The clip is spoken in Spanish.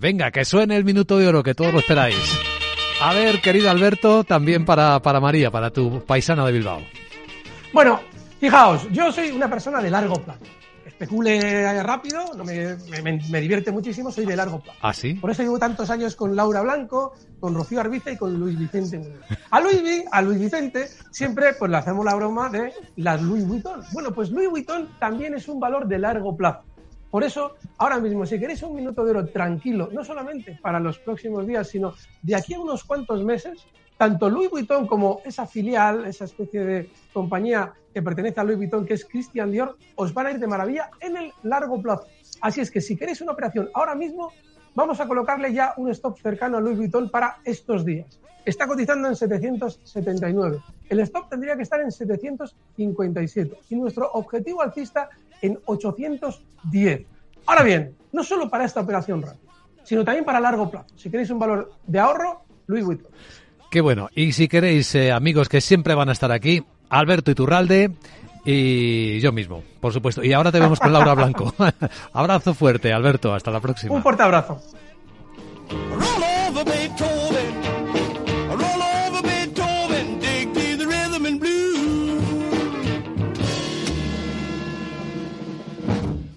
Venga, que suene el minuto de oro, que todos lo esperáis. A ver, querido Alberto, también para, para María, para tu paisana de Bilbao. Bueno, fijaos, yo soy una persona de largo plazo. Especule rápido, no me, me, me divierte muchísimo, soy de largo plazo. ¿Ah, sí? Por eso llevo tantos años con Laura Blanco, con Rocío Arbiza y con Luis Vicente. A Luis, a Luis Vicente siempre pues le hacemos la broma de las Louis Vuitton. Bueno, pues Louis Vuitton también es un valor de largo plazo. Por eso, ahora mismo, si queréis un minuto de oro tranquilo, no solamente para los próximos días, sino de aquí a unos cuantos meses, tanto Louis Vuitton como esa filial, esa especie de compañía que pertenece a Louis Vuitton, que es Christian Dior, os van a ir de maravilla en el largo plazo. Así es que si queréis una operación ahora mismo, vamos a colocarle ya un stop cercano a Louis Vuitton para estos días. Está cotizando en 779. El stop tendría que estar en 757 y nuestro objetivo alcista en 810. Ahora bien, no solo para esta operación rápida, sino también para largo plazo. Si queréis un valor de ahorro, Louis Vuitton. Qué bueno. Y si queréis, eh, amigos que siempre van a estar aquí, Alberto Iturralde y yo mismo, por supuesto. Y ahora te vemos con Laura Blanco. abrazo fuerte, Alberto. Hasta la próxima. Un fuerte abrazo.